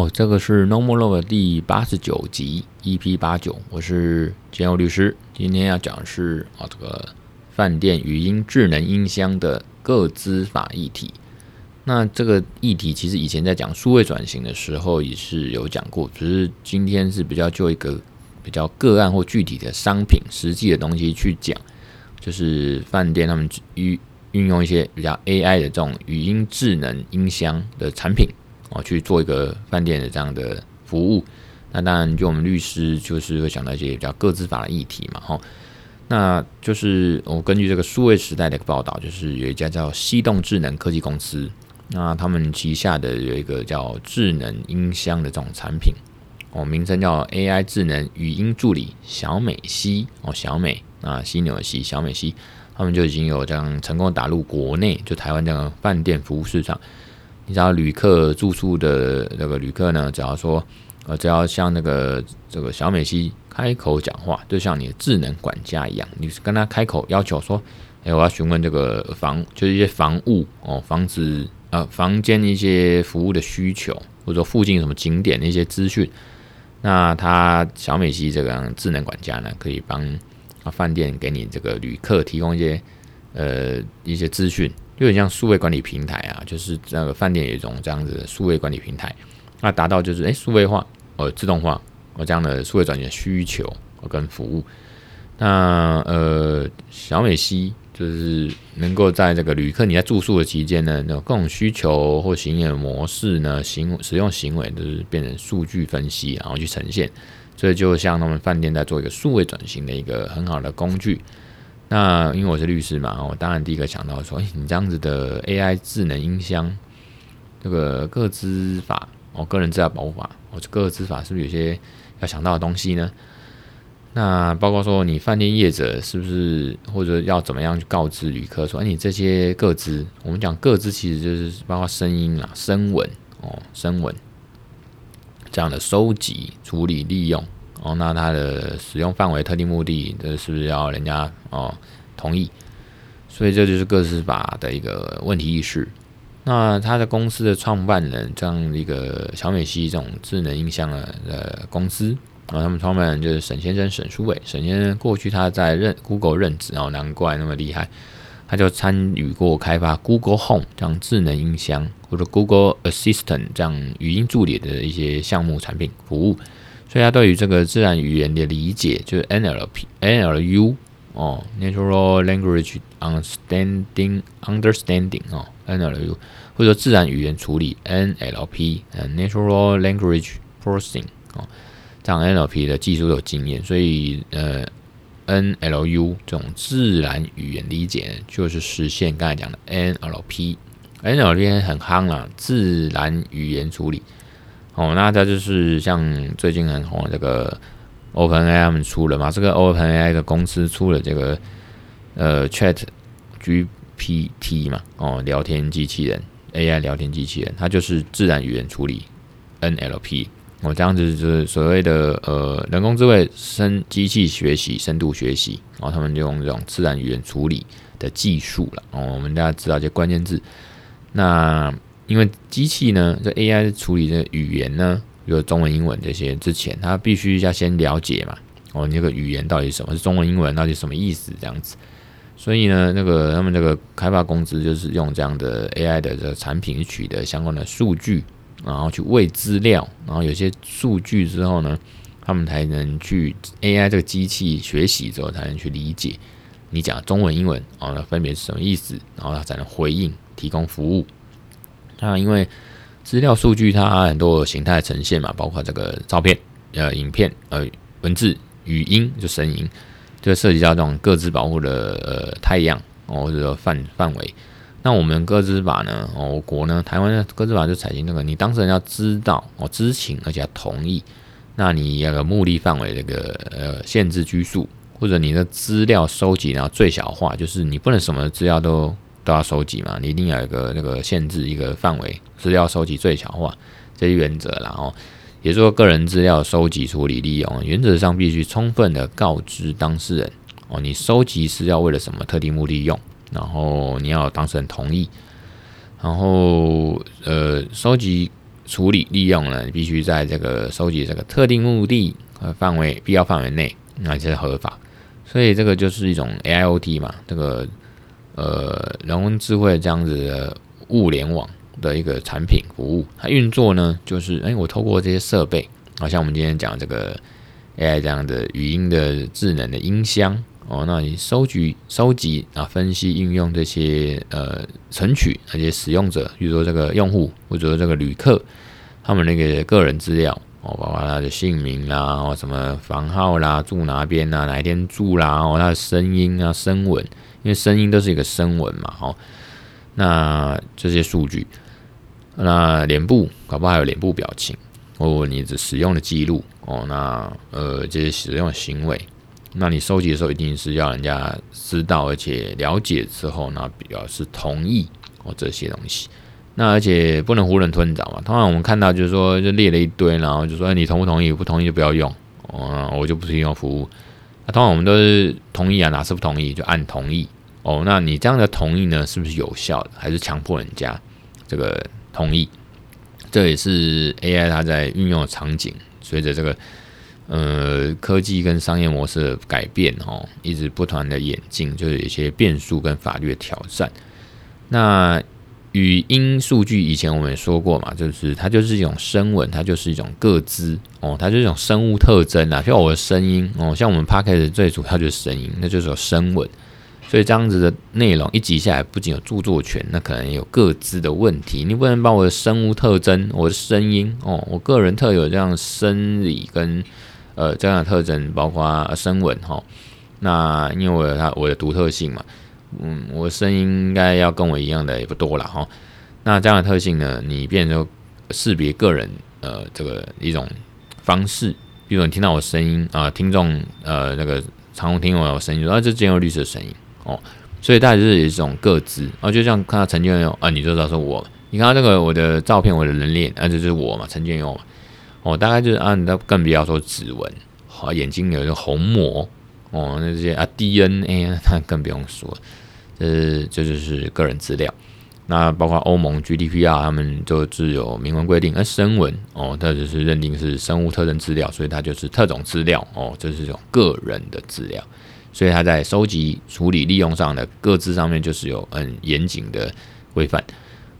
哦，这个是 No More Love 第八十九集 EP 八九，我是简欧律师。今天要讲的是啊，这个饭店语音智能音箱的个资法议题。那这个议题其实以前在讲数位转型的时候也是有讲过，只是今天是比较就一个比较个案或具体的商品实际的东西去讲，就是饭店他们运运用一些比较 AI 的这种语音智能音箱的产品。哦，去做一个饭店的这样的服务，那当然就我们律师就是会想到一些比较个资法的议题嘛，哈，那就是我根据这个数位时代的一个报道，就是有一家叫西动智能科技公司，那他们旗下的有一个叫智能音箱的这种产品，哦，名称叫 AI 智能语音助理小美西，哦，小美啊，犀牛的犀，小美西，他们就已经有这样成功打入国内，就台湾这样饭店服务市场。你知道旅客住宿的那个旅客呢，只要说，呃，只要像那个这个小美西开口讲话，就像你的智能管家一样，你跟他开口要求说，哎，我要询问这个房，就是一些房务哦，房子呃，房间一些服务的需求，或者说附近什么景点的一些资讯，那他小美西这个智能管家呢，可以帮啊饭店给你这个旅客提供一些呃一些资讯。有点像数位管理平台啊，就是那个饭店有一种这样子的数位管理平台，那达到就是诶数位化呃自动化呃这样的数位转型的需求跟服务。那呃小美西就是能够在这个旅客你在住宿的期间呢，那各种需求或行业模式呢行使用行为都是变成数据分析，然后去呈现，所以就像他们饭店在做一个数位转型的一个很好的工具。那因为我是律师嘛，我当然第一个想到说，哎，你这样子的 AI 智能音箱，这个个资法，哦，个人资料保护法，哦，个资法是不是有些要想到的东西呢？那包括说，你饭店业者是不是或者要怎么样去告知旅客说，哎，你这些个资，我们讲个资其实就是包括声音啊、声纹哦、声纹这样的收集、处理、利用。哦，那它的使用范围、特定目的，这是不是要人家哦同意？所以这就是个资法的一个问题意识。那他的公司的创办人这样一个小美西这种智能音箱的呃公司，然后他们创办人就是沈先生沈书伟。沈先生过去他在任 Google 任职，哦，难怪那么厉害。他就参与过开发 Google Home 这样智能音箱，或者 Google Assistant 这样语音助理的一些项目产品服务。所以他对于这个自然语言的理解，就是 NLP、NLU 哦，Natural Language Understanding Understanding 哦，NLU 或者说自然语言处理 NLP，呃，Natural Language Processing 哦，这样 NLP 的技术有经验，所以呃，NLU 这种自然语言理解就是实现刚才讲的 NLP，NLP 很夯了，自然语言处理。哦，那它就是像最近很红的这个 OpenAI 出了嘛，这个 OpenAI 的公司出了这个呃 Chat GPT 嘛，哦，聊天机器人 AI 聊天机器人，它就是自然语言处理 NLP，哦，这样子就是所谓的呃人工智慧深机器学习深度学习，然后他们就用这种自然语言处理的技术了，哦，我们大家知道一些关键字，那。因为机器呢，这 AI 处理的语言呢，比如中文、英文这些，之前它必须要先了解嘛，哦，你这个语言到底什么是中文、英文，到底什么意思这样子。所以呢，那个他们这个开发公司就是用这样的 AI 的这个产品取得相关的数据，然后去喂资料，然后有些数据之后呢，他们才能去 AI 这个机器学习之后才能去理解你讲中文、英文哦，那分别是什么意思，然后它才能回应提供服务。那因为资料数据它很多形态呈现嘛，包括这个照片、呃影片、呃文字、语音就声音，就涉及到这种各自保护的呃态样哦，或者范范围。那我们各自法呢，我国呢，台湾的各自法就采用这个，你当事人要知道哦，知情而且要同意，那你那个目的范围这个呃限制拘束，或者你的资料收集然后最小化，就是你不能什么资料都。都要收集嘛，你一定要有一个那个限制，一个范围，资料收集最小化这些原则，然后也说个人资料收集、处理、利用，原则上必须充分的告知当事人哦，你收集是要为了什么特定目的用，然后你要当事人同意，然后呃，收集处理利用呢，你必须在这个收集这个特定目的和范围必要范围内，那才是合法。所以这个就是一种 AIoT 嘛，这个呃人工智慧这样子的物联网的一个产品服务，它运作呢就是哎、我透过这些设备，好像我们今天讲这个 AI 这样的语音的智能的音箱。哦，那你收集、收集啊，分析、应用这些呃，存取那些使用者，比如说这个用户或者说这个旅客，他们那个个人资料哦，包括他的姓名啦，哦，什么房号啦，住哪边啦，哪一天住啦，哦，他的声音啊，声纹，因为声音都是一个声纹嘛，哦，那这些数据，那脸部搞不好还有脸部表情，哦，你的使用的记录，哦，那呃，这些使用的行为。那你收集的时候，一定是要人家知道，而且了解之后，那表示同意哦这些东西。那而且不能囫囵吞枣嘛。通常我们看到就是说，就列了一堆，然后就说你同不同意？不同意就不要用嗯，我就不提供服务。那通常我们都是同意啊，哪次不同意就按同意哦。那你这样的同意呢，是不是有效的？还是强迫人家这个同意？这也是 AI 它在运用的场景，随着这个。呃，科技跟商业模式的改变哦，一直不断的演进，就是一些变数跟法律的挑战。那语音数据以前我们也说过嘛，就是它就是一种声纹，它就是一种个资哦，它就是一种生物特征啊，像我的声音哦，像我们 Podcast 最主要就是声音，那就是有声纹。所以这样子的内容一集下来，不仅有著作权，那可能有个资的问题。你不能把我的生物特征、我的声音哦，我个人特有这样生理跟呃，这样的特征包括声纹哈，那因为我有它我的独特性嘛，嗯，我声音应该要跟我一样的也不多了哈。那这样的特性呢，你变成识别个人呃这个一种方式，比如你听到我声音啊、听众呃那个常听我声音，说啊这简祐律师的声音哦，所以大概就是一种个资啊，就像看到陈建佑啊，你就知道说我，你看到这个我的照片，我的人脸啊，这就是我嘛，陈建佑嘛。哦，大概就是啊，那更不要说指纹，好，眼睛有一个虹膜，哦，那些啊 DNA，那更不用说，呃这就是个人资料。那包括欧盟 GDPR，他们就是有明文规定，那声纹哦，它就是认定是生物特征资料，所以它就是特种资料哦，这是一种个人的资料，所以它在收集、处理、利用上的各自上面就是有很严谨的规范。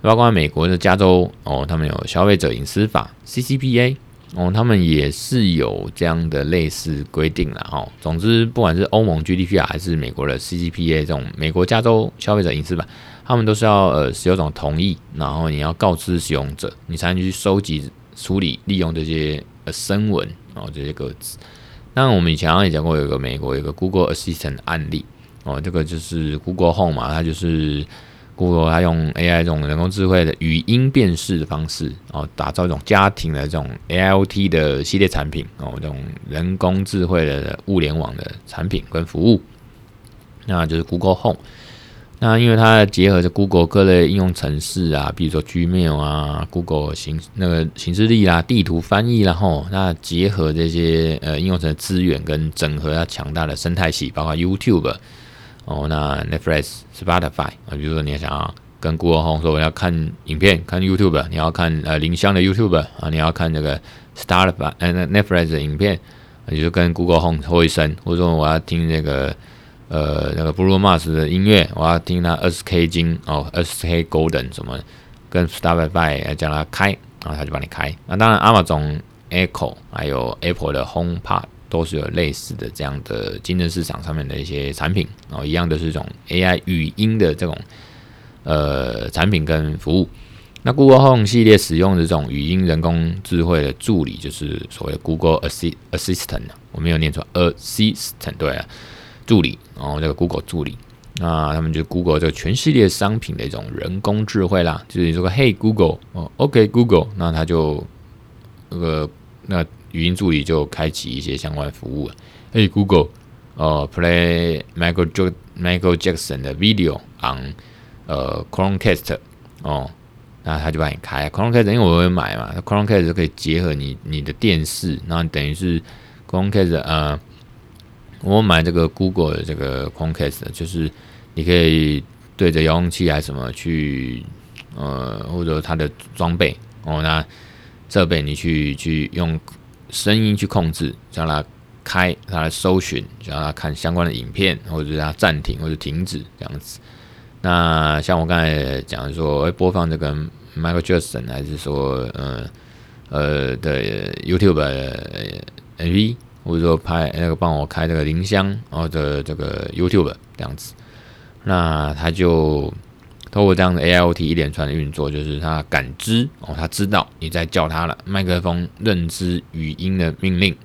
包括美国的加州哦，他们有消费者隐私法 CCPA。哦，他们也是有这样的类似规定了哈。总之，不管是欧盟 GDPR 还是美国的 CCPA 这种美国加州消费者隐私法，他们都是要呃使用者同意，然后你要告知使用者，你才能去收集、处理、利用这些呃声纹哦这些个资。那我们以前也讲过，有个美国有个 Google Assistant 案例哦，这个就是 Google Home 嘛，它就是。Google 它用 AI 这种人工智慧的语音辨识的方式，哦，打造一种家庭的这种 AIoT 的系列产品，哦，这种人工智慧的物联网的产品跟服务，那就是 Google Home。那因为它结合着 Google 各类应用程式啊，比如说 Gmail 啊，Google 形那个行事历啦、地图翻译啦，吼，那结合这些呃应用程资源跟整合它强大的生态系，包括 YouTube。哦，那 Netflix、Spotify 啊，比如说你想要跟 Google Home 说我要看影片，看 YouTube，你要看呃林香的 YouTube 啊，你要看那个 Spotify 呃那 Netflix 的影片，你就跟 Google Home 说一声，或者说我要听那个呃那个 Bruno Mars 的音乐，我要听那 20K 金哦，20K Golden 什么，跟 Spotify 叫他开，然后他就帮你开。那当然，Amazon Echo 还有 Apple 的 HomePod。都是有类似的这样的竞争市场上面的一些产品，然后一样都是这种 AI 语音的这种呃产品跟服务。那 Google Home 系列使用的这种语音人工智慧的助理，就是所谓的 Google Assistant，我没有念错，Assistant 对啊，助理，然后这个 Google 助理，那他们就 Google 这个全系列商品的一种人工智慧啦，就是你说个 Hey Google 哦，OK Google，那他就那个那。语音助理就开启一些相关服务。嘿，Google，呃，Play Michael Jo Michael Jackson 的 video on 呃 Chromecast 哦，那他就帮你开 Chromecast，因为我会买嘛，Chromecast 可以结合你你的电视，然后等于是 Chromecast 呃，我买这个 Google 的这个 Chromecast，就是你可以对着遥控器还是什么去呃，或者它的装备哦，那。设备，你去去用声音去控制，叫它开，它来搜寻，叫它看相关的影片，或者是它暂停或者停止这样子。那像我刚才讲的说，会播放这个 Michael Jackson，还是说，呃呃的 YouTube 的 MV，或者说拍那个帮我开这个铃香，然后的这个 YouTube 这样子，那他就。透过这样的 AIoT 一连串的运作，就是它感知哦，它知道你在叫它了。麦克风认知语音的命令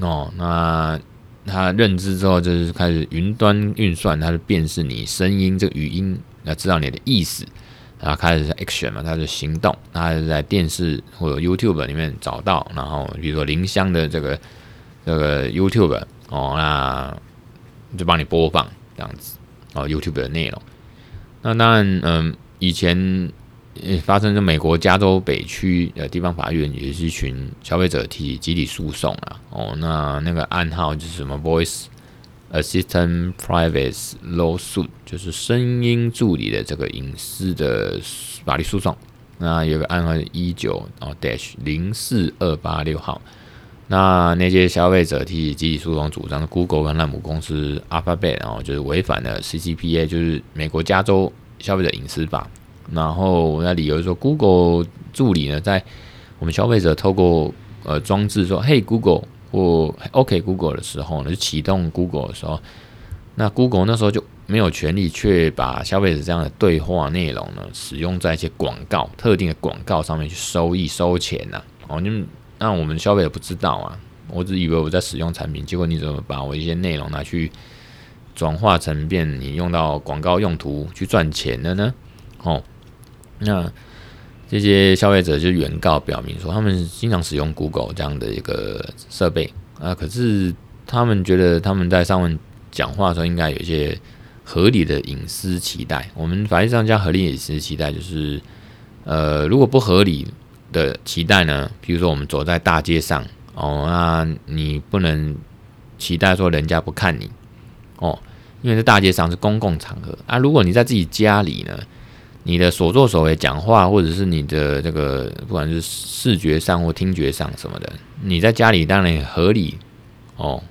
哦，那它认知之后，就是开始云端运算，它就辨识你声音这个语音，要知道你的意思，然后开始 action 嘛，它是行动，它是在电视或者 YouTube 里面找到，然后比如说铃香的这个这个 YouTube 哦，那就帮你播放这样子哦，YouTube 的内容。那当然，嗯，以前发生在美国加州北区的地方法院，也是一群消费者提集体诉讼啊。哦，那那个案号就是什么 Voice Assistant Privacy Lawsuit，就是声音助理的这个隐私的法律诉讼。那有个案号一九哦 Dash 零四二八六号。那那些消费者提起集体诉讼，主张 Google 跟那母公司 Alphabet，然后就是违反了 CCPA，就是美国加州消费者隐私法。然后那理由说，Google 助理呢，在我们消费者透过呃装置说 “Hey Google” 或 “OK Google” 的时候呢，就启动 Google 的时候，那 Google 那时候就没有权利去把消费者这样的对话内容呢，使用在一些广告、特定的广告上面去收益、收钱呐、哦，你们。那我们消费者不知道啊，我只以为我在使用产品，结果你怎么把我一些内容拿去转化成变你用到广告用途去赚钱的呢？哦，那这些消费者就原告表明说，他们经常使用 Google 这样的一个设备啊，可是他们觉得他们在上面讲话的时候应该有一些合理的隐私期待。我们法律上叫合理隐私期待，就是呃，如果不合理。的期待呢？比如说，我们走在大街上哦，那你不能期待说人家不看你哦，因为在大街上是公共场合啊。如果你在自己家里呢，你的所作所为、讲话，或者是你的这个，不管是视觉上或听觉上什么的，你在家里当然也合理哦。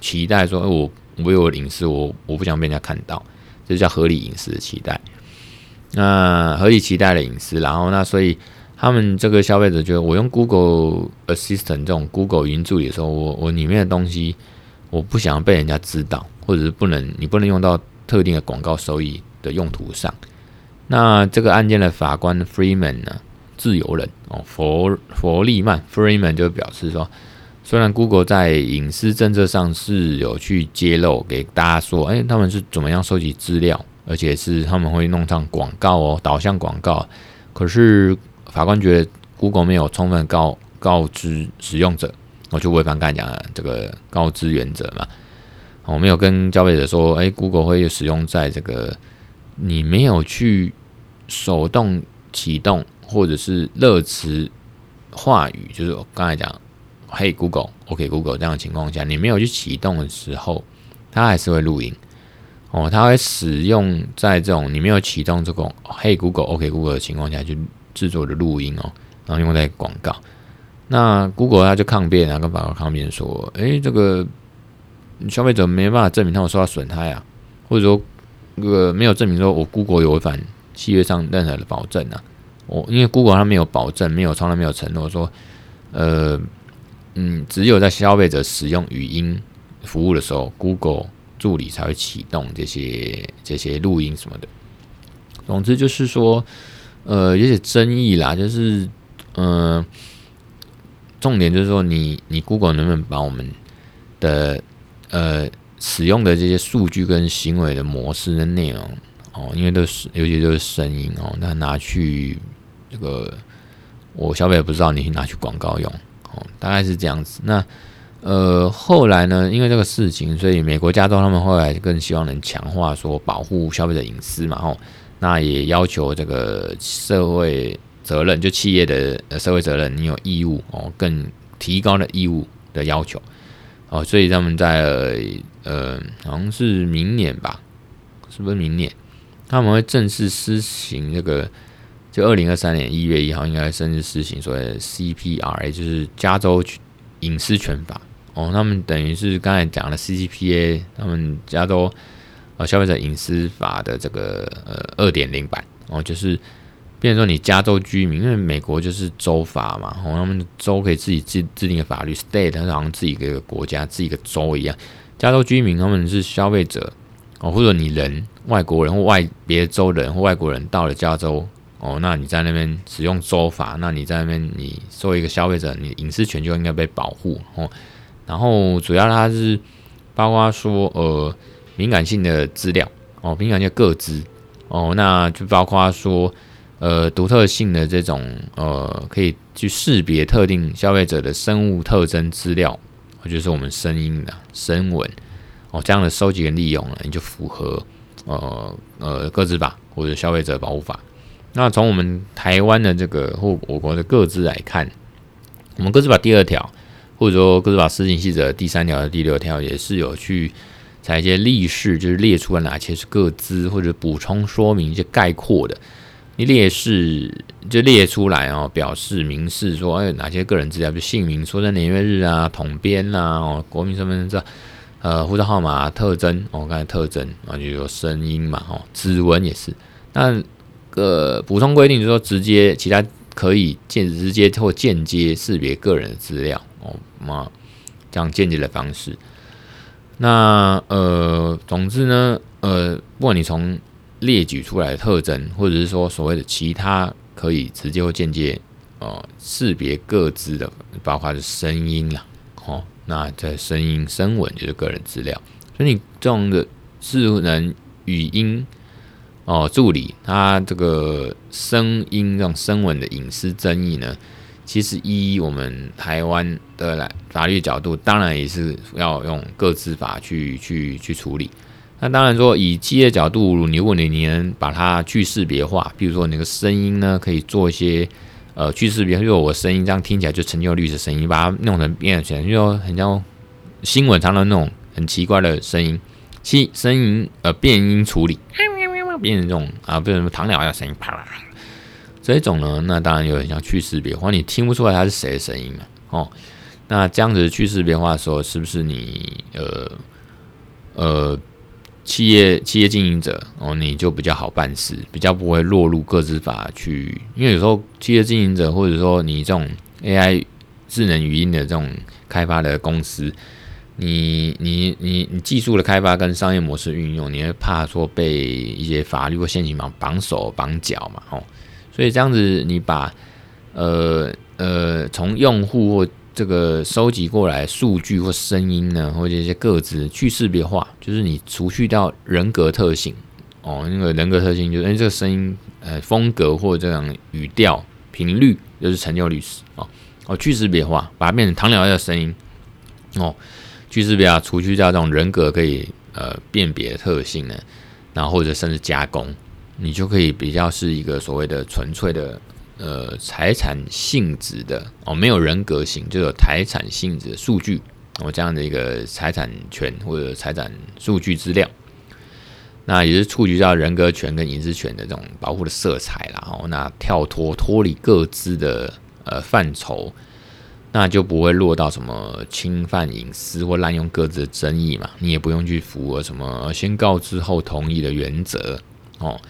期待说，我我有隐私，我我不想被人家看到，这叫合理隐私的期待。那合理期待的隐私，然后那所以。他们这个消费者觉得，我用 Google Assistant 这种 Google 语音助理的时候，我我里面的东西，我不想要被人家知道，或者是不能，你不能用到特定的广告收益的用途上。那这个案件的法官 Freeman 呢，自由人哦，佛佛利曼 Freeman 就表示说，虽然 Google 在隐私政策上是有去揭露给大家说，哎，他们是怎么样收集资料，而且是他们会弄上广告哦，导向广告，可是。法官觉得 Google 没有充分告告知使用者，我就违反刚才讲的这个告知原则嘛。我没有跟消费者说，哎，Google 会使用在这个你没有去手动启动或者是热词话语，就是我刚才讲，嘿 Google，OK Google 这样的情况下，你没有去启动的时候，它还是会录音。哦，它会使用在这种你没有启动这种嘿 Google，OK Google 的情况下去。制作的录音哦，然后用在广告。那 Google 他就抗辩啊，跟法官抗辩说：“诶，这个消费者没办法证明他有受到损害啊，或者说这个没有证明说我 Google 有违反契约上任何的保证啊。我因为 Google 它没有保证，没有从来没有承诺说，呃，嗯，只有在消费者使用语音服务的时候，Google 助理才会启动这些这些录音什么的。总之就是说。”呃，有些争议啦，就是，嗯、重点就是说你，你 Google 能不能把我们的呃使用的这些数据跟行为的模式的内容哦，因为都是尤其都是声音哦，那拿去这个我消费者不知道，你去拿去广告用哦，大概是这样子。那呃后来呢，因为这个事情，所以美国加州他们后来更希望能强化说保护消费者隐私嘛，哦。那也要求这个社会责任，就企业的社会责任，你有义务哦，更提高的义务的要求哦，所以他们在呃，好像是明年吧，是不是明年他们会正式施行这个就二零二三年一月一号应该正式施行所谓的 CPRA，就是加州隐私权法哦。他们等于是刚才讲的 CCPA，他们加州呃消费者隐私法的这个呃二点零版哦，就是变成说你加州居民，因为美国就是州法嘛，哦，他们州可以自己制制定的法律，state 它好像自己一个国家，自己一个州一样。加州居民他们是消费者哦，或者你人外国人或外别州人或外国人到了加州。哦，那你在那边使用州法，那你在那边你作为一个消费者，你隐私权就应该被保护哦。然后主要它是包括说呃敏感性的资料哦，敏感性的个资哦，那就包括说呃独特性的这种呃可以去识别特定消费者的生物特征资料，就是我们声音的声纹哦，这样的收集跟利用呢，你就符合呃呃个资法或者消费者保护法。那从我们台湾的这个或我国的个资来看，我们个资法第二条，或者说个资法施行细则第三条的第六条，也是有去采一些例示，就是列出了哪些是各资，或者补充说明一些概括的。你列示就列出来哦，表示明示说，哎，哪些个人资料，比如姓名、出生年月日啊、统编啊、哦、国民身份证、呃、护照号码、特征哦，刚才特征啊，就有声音嘛，哦，指纹也是，那。个补充规定就是说，直接其他可以间直接或间接识别个人的资料哦，嘛，这样间接的方式。那呃，总之呢，呃，不管你从列举出来的特征，或者是说所谓的其他可以直接或间接哦识别各自的，包括是声音啦，哦，那这声音声纹就是个人资料，所以你这种的智能语音。哦，助理，他这个声音这种声纹的隐私争议呢，其实依我们台湾的来法律角度，当然也是要用各自法去去去处理。那当然说，以企业角度，如果你你能把它去识别化，比如说那个声音呢，可以做一些呃去识别，如说我声音这样听起来就成就律师声音，把它弄成变成，就说很像新闻常常那种很奇怪的声音，其声音呃变音处理。变成这种啊，变成什么唐鸟要声音啪啦，这种呢，那当然有点像去识别化，你听不出来它是谁的声音了哦。那这样子去识别化的时候，是不是你呃呃企业企业经营者哦，你就比较好办事，比较不会落入各自法去？因为有时候企业经营者或者说你这种 AI 智能语音的这种开发的公司。你你你你技术的开发跟商业模式运用，你会怕说被一些法律或现行绑绑手绑脚嘛？哦，所以这样子你把呃呃从用户或这个收集过来数据或声音呢，或者一些个子去识别化，就是你除去掉人格特性哦，那个人格特性就是哎这个声音呃风格或这样语调频率就是成就律师哦哦去识别化，把它变成唐老鸭的声音哦。去识别啊，除去掉这种人格可以呃辨别特性呢，然后或者甚至加工，你就可以比较是一个所谓的纯粹的呃财产性质的哦，没有人格性，就有财产性质的数据哦，这样的一个财产权或者财产数据资料，那也是触及到人格权跟隐私权的这种保护的色彩啦哦，那跳脱脱离各自的呃范畴。那就不会落到什么侵犯隐私或滥用各自的争议嘛，你也不用去符合什么先告知后同意的原则哦。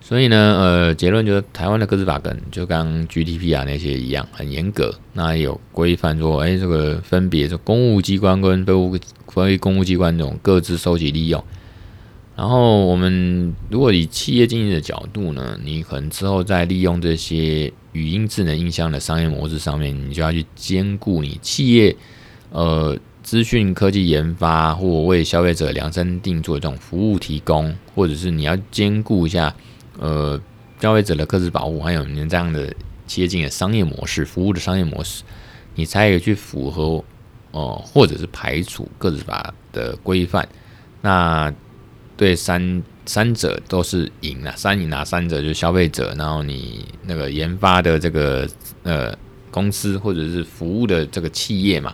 所以呢，呃，结论就是台湾的个资法跟就跟 GDP 啊那些一样很严格，那有规范说，哎，这个分别是公务机关跟非非公务机关这种各自收集利用。然后我们如果以企业经营的角度呢，你可能之后再利用这些。语音智能音箱的商业模式上面，你就要去兼顾你企业呃资讯科技研发或为消费者量身定做这种服务提供，或者是你要兼顾一下呃消费者的个资保护，还有你这样的企业经营的商业模式、服务的商业模式，你才可以去符合哦、或者是排除个资法的规范。那对三。三者都是赢啊，三赢啊，三者就是消费者，然后你那个研发的这个呃公司或者是服务的这个企业嘛，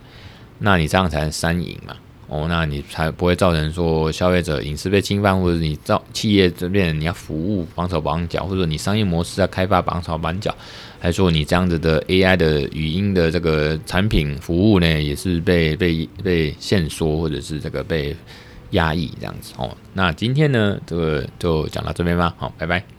那你这样才能三赢嘛，哦，那你才不会造成说消费者隐私被侵犯，或者你造企业这边你要服务绑手绑脚，或者你商业模式要开发绑手绑脚，还说你这样子的 AI 的语音的这个产品服务呢，也是被被被限缩，或者是这个被压抑这样子哦。那今天呢，这个就讲到这边吧，好，拜拜。